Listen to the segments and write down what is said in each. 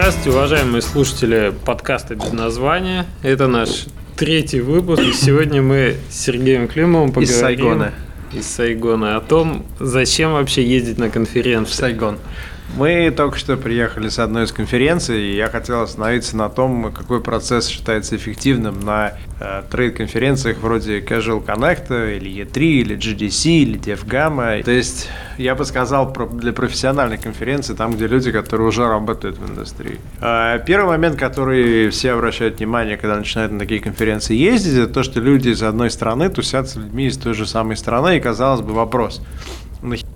Здравствуйте, уважаемые слушатели подкаста без названия. Это наш третий выпуск. И сегодня мы с Сергеем Климовым поговорим... Из Сайгона. Из Сайгона. О том, зачем вообще ездить на конференцию. В Сайгон. Мы только что приехали с одной из конференций, и я хотел остановиться на том, какой процесс считается эффективным на э, трейд-конференциях вроде Casual Connect, или E3, или GDC, или DevGamma. То есть, я бы сказал, про, для профессиональной конференции, там, где люди, которые уже работают в индустрии. Э, первый момент, который все обращают внимание, когда начинают на такие конференции ездить, это то, что люди из одной страны тусят с людьми из той же самой страны, и, казалось бы, вопрос –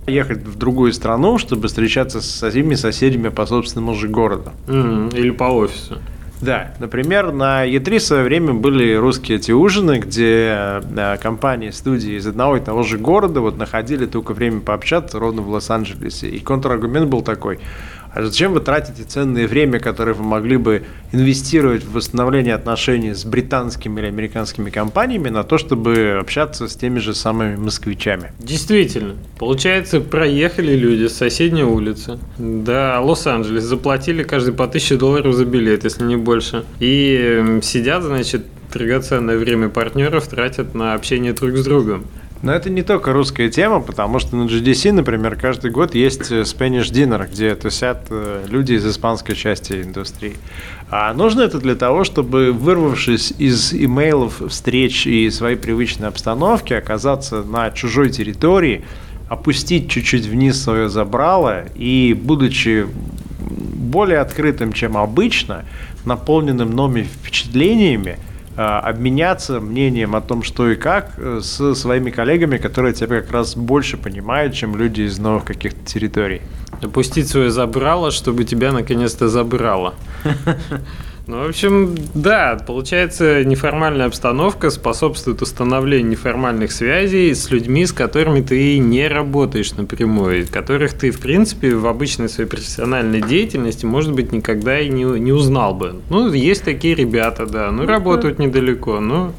ехать в другую страну, чтобы встречаться с своими соседями по собственному же городу. Mm, или по офису. Да, например, на E3 в свое время были русские эти ужины, где да, компании, студии из одного и того же города вот находили только время пообщаться ровно в Лос-Анджелесе. И контраргумент был такой – а зачем вы тратите ценное время, которое вы могли бы инвестировать в восстановление отношений с британскими или американскими компаниями на то, чтобы общаться с теми же самыми москвичами? Действительно. Получается, проехали люди с соседней улицы до Лос-Анджелес, заплатили каждый по 1000 долларов за билет, если не больше. И сидят, значит, драгоценное время партнеров тратят на общение друг с другом. Но это не только русская тема, потому что на GDC, например, каждый год есть э, Spanish Dinner, где тусят э, люди из испанской части индустрии. А нужно это для того, чтобы, вырвавшись из имейлов, встреч и своей привычной обстановки, оказаться на чужой территории, опустить чуть-чуть вниз свое забрало и, будучи более открытым, чем обычно, наполненным новыми впечатлениями – обменяться мнением о том, что и как, э, с своими коллегами, которые тебя как раз больше понимают, чем люди из новых каких-то территорий. Опустить свое забрало, чтобы тебя наконец-то забрало. Ну, в общем, да, получается, неформальная обстановка способствует установлению неформальных связей с людьми, с которыми ты не работаешь напрямую, которых ты, в принципе, в обычной своей профессиональной деятельности, может быть, никогда и не, не узнал бы. Ну, есть такие ребята, да, ну, работают недалеко, ну...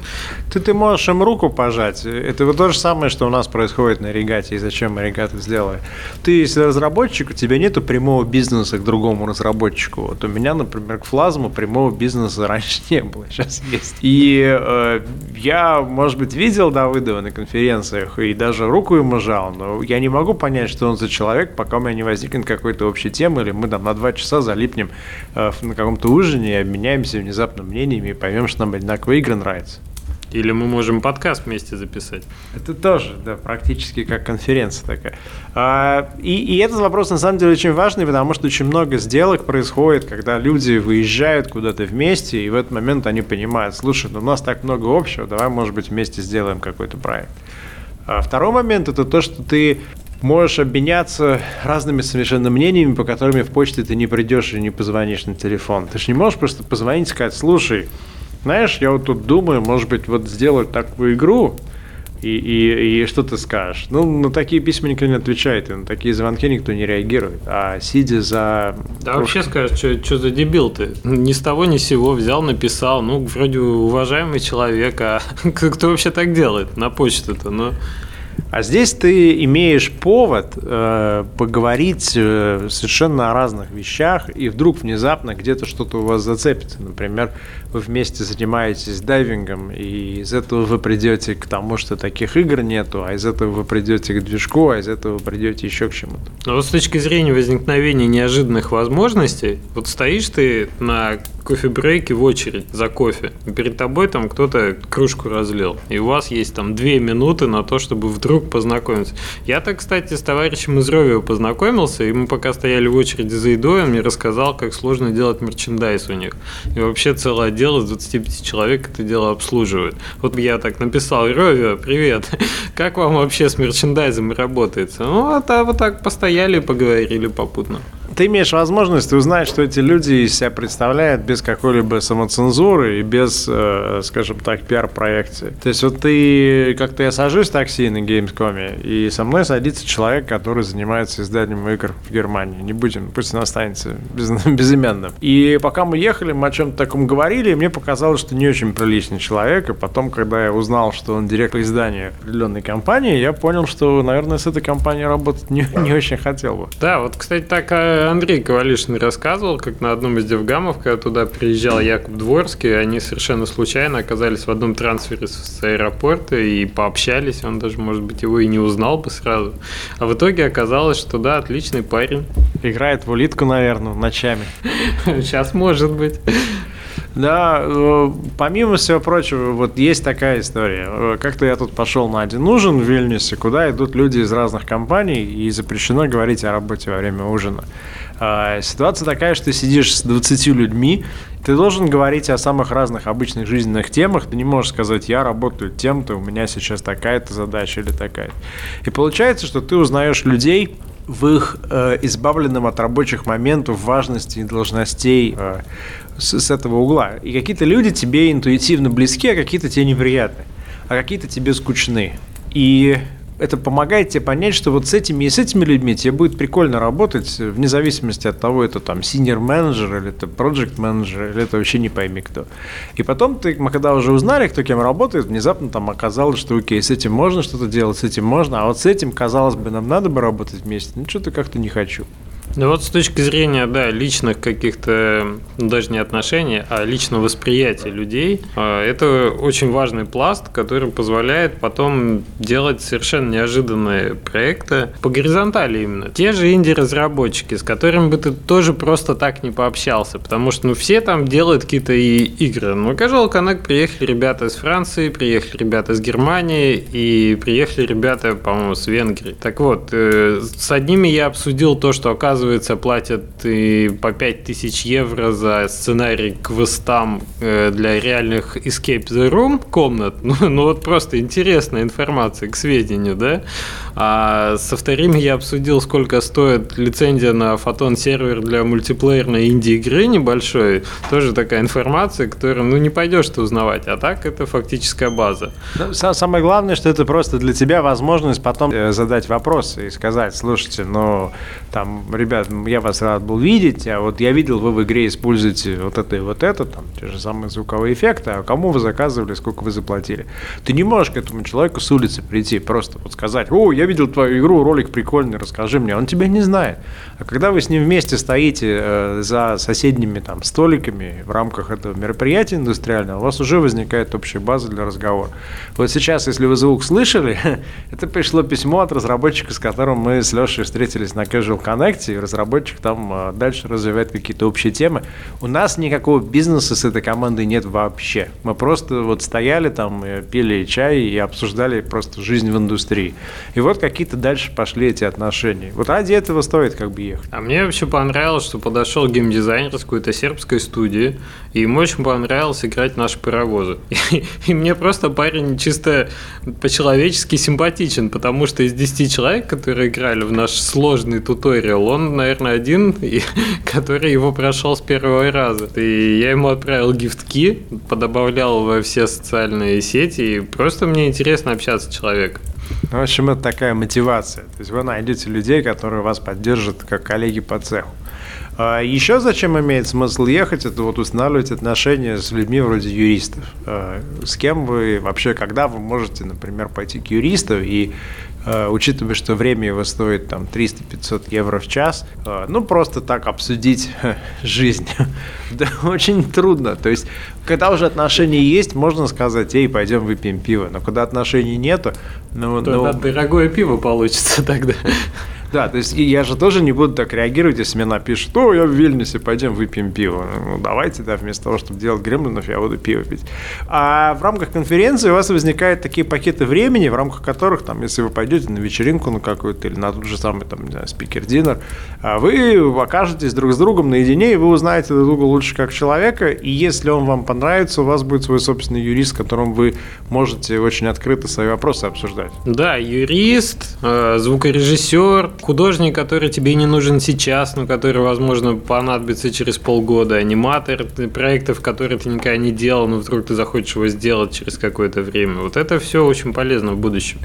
Ты, ты можешь им руку пожать. Это вот то же самое, что у нас происходит на регате, и зачем мы регаты сделали. Ты, если разработчик, у тебя нету прямого бизнеса к другому разработчику. Вот у меня, например, к флазму прямого прямого бизнеса раньше не было, сейчас есть. И э, я, может быть, видел Давыдова на конференциях и даже руку ему жал, но я не могу понять, что он за человек, пока у меня не возникнет какой-то общей темы, или мы там на два часа залипнем э, на каком-то ужине и обменяемся внезапно мнениями и поймем, что нам одинаково игры нравятся. Или мы можем подкаст вместе записать. Это тоже, да, практически как конференция такая. А, и, и этот вопрос на самом деле очень важный, потому что очень много сделок происходит, когда люди выезжают куда-то вместе, и в этот момент они понимают, слушай, ну у нас так много общего, давай, может быть, вместе сделаем какой-то проект. А второй момент – это то, что ты можешь обменяться разными совершенно мнениями, по которым в почте ты не придешь и не позвонишь на телефон. Ты же не можешь просто позвонить и сказать, слушай, знаешь, я вот тут думаю, может быть, вот сделать такую игру, и, и, и что ты скажешь? Ну, на такие письма никто не отвечает, и на такие звонки никто не реагирует. А сидя за... Да вообще скажешь, что, что за дебил ты? Ни с того, ни с сего взял, написал. Ну, вроде уважаемый человек, а кто вообще так делает на почту-то? Ну... А здесь ты имеешь повод э, поговорить э, совершенно о разных вещах, и вдруг внезапно где-то что-то у вас зацепится. Например, вы вместе занимаетесь дайвингом, и из этого вы придете к тому, что таких игр нету, а из этого вы придете к движку, а из этого вы придете еще к чему-то. Но вот с точки зрения возникновения неожиданных возможностей, вот стоишь ты на кофе-брейке в очередь за кофе, и перед тобой там кто-то кружку разлил, и у вас есть там две минуты на то, чтобы вдруг познакомиться. Я так, кстати, с товарищем из Ровио познакомился, и мы пока стояли в очереди за едой, он мне рассказал, как сложно делать мерчендайз у них. И вообще целый отдел отдел из 25 человек это дело обслуживает. Вот я так написал, Ровио, привет, как вам вообще с мерчендайзом работает? Ну, а вот так постояли, поговорили попутно ты имеешь возможность узнать, что эти люди из себя представляют без какой-либо самоцензуры и без, э, скажем так, пиар-проекции. То есть вот ты, как-то я сажусь в такси на Gamescom, и со мной садится человек, который занимается изданием игр в Германии. Не будем, пусть он останется без, безымянным. И пока мы ехали, мы о чем-то таком говорили, и мне показалось, что не очень приличный человек, и потом, когда я узнал, что он директор издания определенной компании, я понял, что, наверное, с этой компанией работать не, не очень хотел бы. Да, вот, кстати, так про Андрей Ковалишин рассказывал, как на одном из девгамов, когда туда приезжал Якуб Дворский, они совершенно случайно оказались в одном трансфере с аэропорта и пообщались, он даже, может быть, его и не узнал бы сразу. А в итоге оказалось, что да, отличный парень. Играет в улитку, наверное, ночами. Сейчас может быть. Да, э, помимо всего прочего, вот есть такая история. Э, как-то я тут пошел на один ужин в Вильнюсе, куда идут люди из разных компаний, и запрещено говорить о работе во время ужина. А, ситуация такая, что ты сидишь с 20 людьми, ты должен говорить о самых разных обычных жизненных темах. Ты не можешь сказать, я работаю тем-то, у меня сейчас такая-то задача или такая-то. И получается, что ты узнаешь людей, в их э, избавленном от рабочих моментов, важности и должностей э, с, с этого угла. И какие-то люди тебе интуитивно близки, а какие-то тебе неприятны, а какие-то тебе скучны. И это помогает тебе понять, что вот с этими и с этими людьми тебе будет прикольно работать, вне зависимости от того, это там senior менеджер или это project менеджер или это вообще не пойми кто. И потом ты, мы когда уже узнали, кто кем работает, внезапно там оказалось, что окей, с этим можно что-то делать, с этим можно, а вот с этим, казалось бы, нам надо бы работать вместе, ну что-то как-то не хочу. Ну вот с точки зрения, да, личных каких-то, ну, даже не отношений, а личного восприятия людей, а, это очень важный пласт, который позволяет потом делать совершенно неожиданные проекты по горизонтали именно. Те же инди-разработчики, с которыми бы ты тоже просто так не пообщался, потому что, ну, все там делают какие-то игры. Ну, Casual Connect приехали ребята из Франции, приехали ребята из Германии и приехали ребята, по-моему, с Венгрии. Так вот, э, с одними я обсудил то, что, оказывается, оказывается, платят и по 5000 евро за сценарий квестам э, для реальных Escape the Room комнат. Ну, ну вот просто интересная информация к сведению, да? А со вторыми я обсудил, сколько стоит лицензия на фотон-сервер для мультиплеерной инди-игры небольшой. Тоже такая информация, которую, ну, не пойдешь ты узнавать. А так это фактическая база. Ну, самое главное, что это просто для тебя возможность потом э, задать вопросы и сказать, слушайте, ну, там, ребят, я вас рад был видеть, а вот я видел, вы в игре используете вот это и вот это, там, те же самые звуковые эффекты, а кому вы заказывали, сколько вы заплатили. Ты не можешь к этому человеку с улицы прийти, просто вот сказать, о, я видел твою игру, ролик прикольный, расскажи мне. Он тебя не знает. А когда вы с ним вместе стоите э, за соседними там столиками в рамках этого мероприятия индустриального, у вас уже возникает общая база для разговора. Вот сейчас, если вы звук слышали, это пришло письмо от разработчика, с которым мы с Лешей встретились на Casual Connect, и разработчик там э, дальше развивает какие-то общие темы. У нас никакого бизнеса с этой командой нет вообще. Мы просто вот стояли там, пили чай и обсуждали просто жизнь в индустрии. И вот какие-то дальше пошли эти отношения. Вот ради этого стоит как бы ехать. А мне вообще понравилось, что подошел геймдизайнер с какой-то сербской студии, и ему очень понравилось играть наши паровозы. И, и мне просто парень чисто по-человечески симпатичен, потому что из 10 человек, которые играли в наш сложный туториал, он, наверное, один, и, который его прошел с первого раза. И я ему отправил гифтки, подобавлял во все социальные сети, и просто мне интересно общаться с человеком. В общем, это такая мотивация. То есть вы найдете людей, которые вас поддержат как коллеги по цеху. А еще зачем имеет смысл ехать, это вот устанавливать отношения с людьми вроде юристов. А с кем вы вообще, когда вы можете, например, пойти к юристу и а, учитывая, что время его стоит там 300-500 евро в час, ну просто так обсудить жизнь, да, очень трудно. То есть, когда уже отношения есть, можно сказать, эй, пойдем выпьем пиво. Но когда отношений нету, ну, то ну... дорогое пиво получится тогда. Да, то есть я же тоже не буду так реагировать, если мне напишут, о, я в Вильнюсе, пойдем выпьем пиво. Ну, давайте, да, вместо того, чтобы делать гремлинов, я буду пиво пить. А в рамках конференции у вас возникают такие пакеты времени, в рамках которых, там, если вы пойдете на вечеринку на какую-то или на тот же самый, там, спикер-динер, а вы окажетесь друг с другом наедине, и вы узнаете друг друга лучше как человека, и если он вам понравится, у вас будет свой собственный юрист, с которым вы можете очень открыто свои вопросы обсуждать. Да, юрист, э, звукорежиссер, художник, который тебе не нужен сейчас, но который, возможно, понадобится через полгода, аниматор проектов, которые ты никогда не делал, но вдруг ты захочешь его сделать через какое-то время. Вот это все очень полезно в будущем.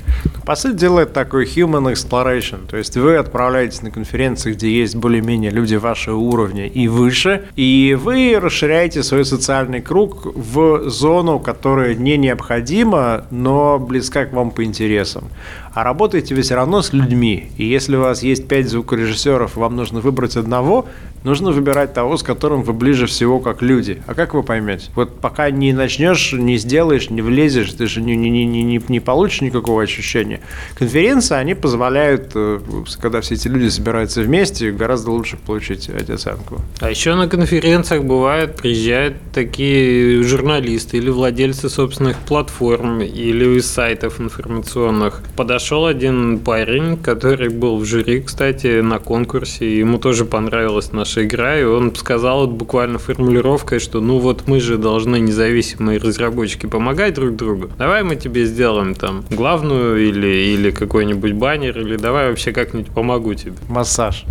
По сути дела, это такой human exploration, то есть вы отправляетесь на конференции, где есть более-менее люди вашего уровня и выше, и вы расширяете свой социальный круг в зону, которая не необходима, но близка к вам по интересам. А работаете вы все равно с людьми, и если вы вас есть пять звукорежиссеров, вам нужно выбрать одного, нужно выбирать того, с которым вы ближе всего как люди. А как вы поймете? Вот пока не начнешь, не сделаешь, не влезешь, ты же не, не, не, не, не получишь никакого ощущения. Конференции, они позволяют, э, когда все эти люди собираются вместе, гораздо лучше получить оценку. А еще на конференциях бывает, приезжают такие журналисты или владельцы собственных платформ или сайтов информационных. Подошел один парень, который был в жюри, кстати, на конкурсе, ему тоже понравилась наша игра, и он сказал вот буквально формулировкой, что ну вот мы же должны независимые разработчики помогать друг другу. Давай мы тебе сделаем там главную или, или какой-нибудь баннер, или давай вообще как-нибудь помогу тебе. Массаж.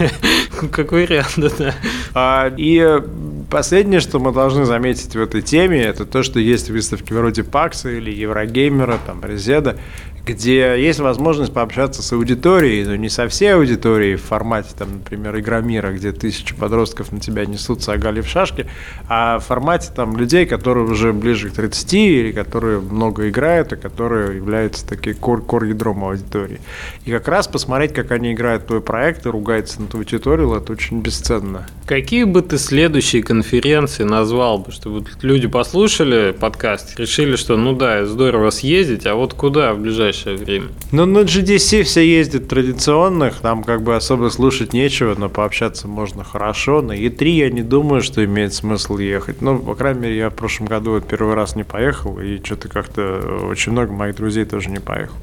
Как вариант, да. А, и последнее, что мы должны заметить в этой теме, это то, что есть выставки вроде Пакса или Еврогеймера, там, Резеда, где есть возможность пообщаться с аудиторией, но не со всей аудиторией в формате, там, например, Игромира, где тысячи подростков на тебя несутся, оголив шашки, а в формате там, людей, которые уже ближе к 30 или которые много играют, и которые являются таким кор, кор ядром аудитории. И как раз посмотреть, как они играют твой проект и ругаются на твой туториал, это очень бесценно. Какие бы ты следующие конференции назвал бы, чтобы люди послушали подкаст, решили, что ну да, здорово съездить, а вот куда в ближайшее ближайшее время. Ну, на GDC все ездят традиционных, там как бы особо слушать нечего, но пообщаться можно хорошо. На E3 я не думаю, что имеет смысл ехать. Ну, по крайней мере, я в прошлом году вот первый раз не поехал, и что-то как-то очень много моих друзей тоже не поехал.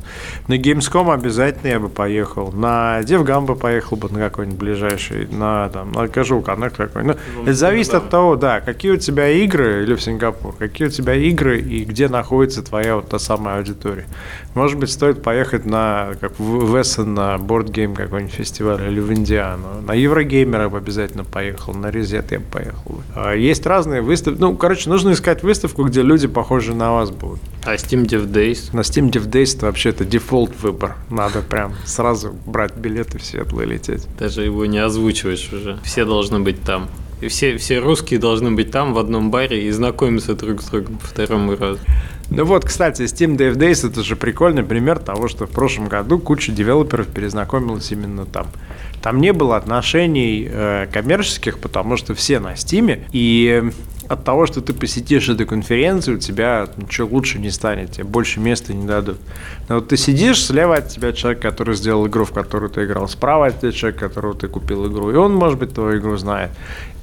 На Gamescom обязательно я бы поехал. На DevGam бы поехал бы на какой-нибудь ближайший, на, там, на Casual Connect какой-нибудь. Ну, это зависит да. от того, да, какие у тебя игры, или в Сингапур, какие у тебя игры и где находится твоя вот та самая аудитория. Может быть, стоит поехать на, как в Эссен, на бордгейм какой-нибудь фестиваль или в Индиану. На Еврогеймер я бы обязательно поехал, на Резет я бы поехал. А есть разные выставки. Ну, короче, нужно искать выставку, где люди похожи на вас будут. А Steam Dev Days? На Steam Dev Days это вообще это дефолт выбор. Надо прям сразу брать билеты в Сиэтл и лететь. Даже его не озвучиваешь уже. Все должны быть там. И все, все русские должны быть там в одном баре и знакомиться друг с другом по второму разу. Ну вот, кстати, Steam Dev Days это же прикольный пример того, что в прошлом году куча девелоперов перезнакомилась именно там. Там не было отношений э, коммерческих, потому что все на Steam, и от того, что ты посетишь эту конференцию, у тебя ничего лучше не станет, тебе больше места не дадут. Но вот ты сидишь, слева от тебя человек, который сделал игру, в которую ты играл, справа от тебя человек, которого ты купил игру, и он, может быть, твою игру знает.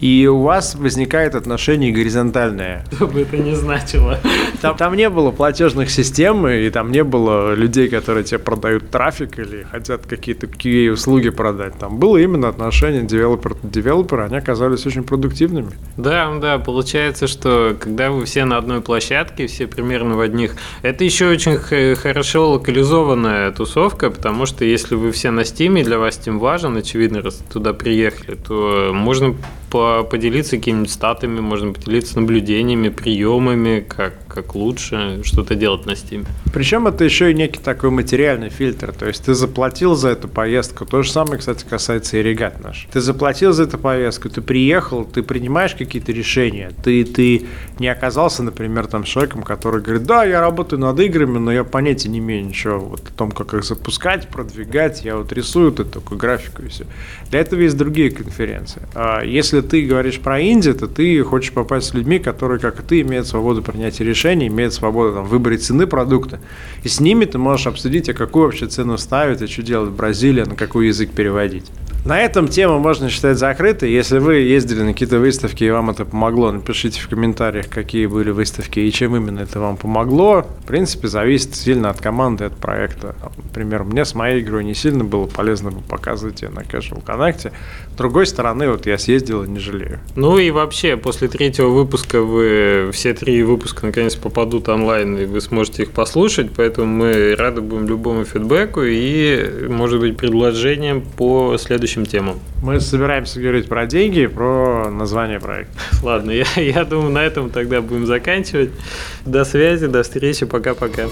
И у вас возникает отношение горизонтальное. Что бы это ни значило. Там, там не было платежных систем, и там не было людей, которые тебе продают трафик или хотят какие-то QA-услуги продать. Там было именно отношение девелопер-девелопера, они оказались очень продуктивными. Да, да, получается, что когда вы все на одной площадке, все примерно в одних... Это еще очень хорошо локализованная тусовка, потому что если вы все на Steam, для вас Steam важен, очевидно, раз туда приехали, то можно поделиться какими-нибудь статами, можно поделиться наблюдениями, приемами, как как лучше что-то делать на Steam. Причем это еще и некий такой материальный фильтр. То есть ты заплатил за эту поездку. То же самое, кстати, касается и регат наш. Ты заплатил за эту поездку, ты приехал, ты принимаешь какие-то решения. Ты, ты не оказался, например, там человеком, который говорит, да, я работаю над играми, но я понятия не имею ничего вот о том, как их запускать, продвигать. Я вот рисую вот эту такую графику и все. Для этого есть другие конференции. А если ты говоришь про Инди, то ты хочешь попасть с людьми, которые, как и ты, имеют свободу принятия решений решений, имеет свободу там, в цены продукта. И с ними ты можешь обсудить, а какую вообще цену ставить, а что делать в Бразилии, на какой язык переводить. На этом тему можно считать закрытой. Если вы ездили на какие-то выставки и вам это помогло, напишите в комментариях, какие были выставки и чем именно это вам помогло. В принципе, зависит сильно от команды, от проекта. Например, мне с моей игрой не сильно было полезно бы показывать ее на Casual Connect. С другой стороны, вот я съездил и не жалею. Ну и вообще, после третьего выпуска вы все три выпуска наконец попадут онлайн, и вы сможете их послушать, поэтому мы рады будем любому фидбэку и, может быть, предложениям по следующему следующим темам. Мы собираемся говорить про деньги, про название проекта. Ладно, я, я думаю, на этом тогда будем заканчивать. До связи, до встречи, пока-пока.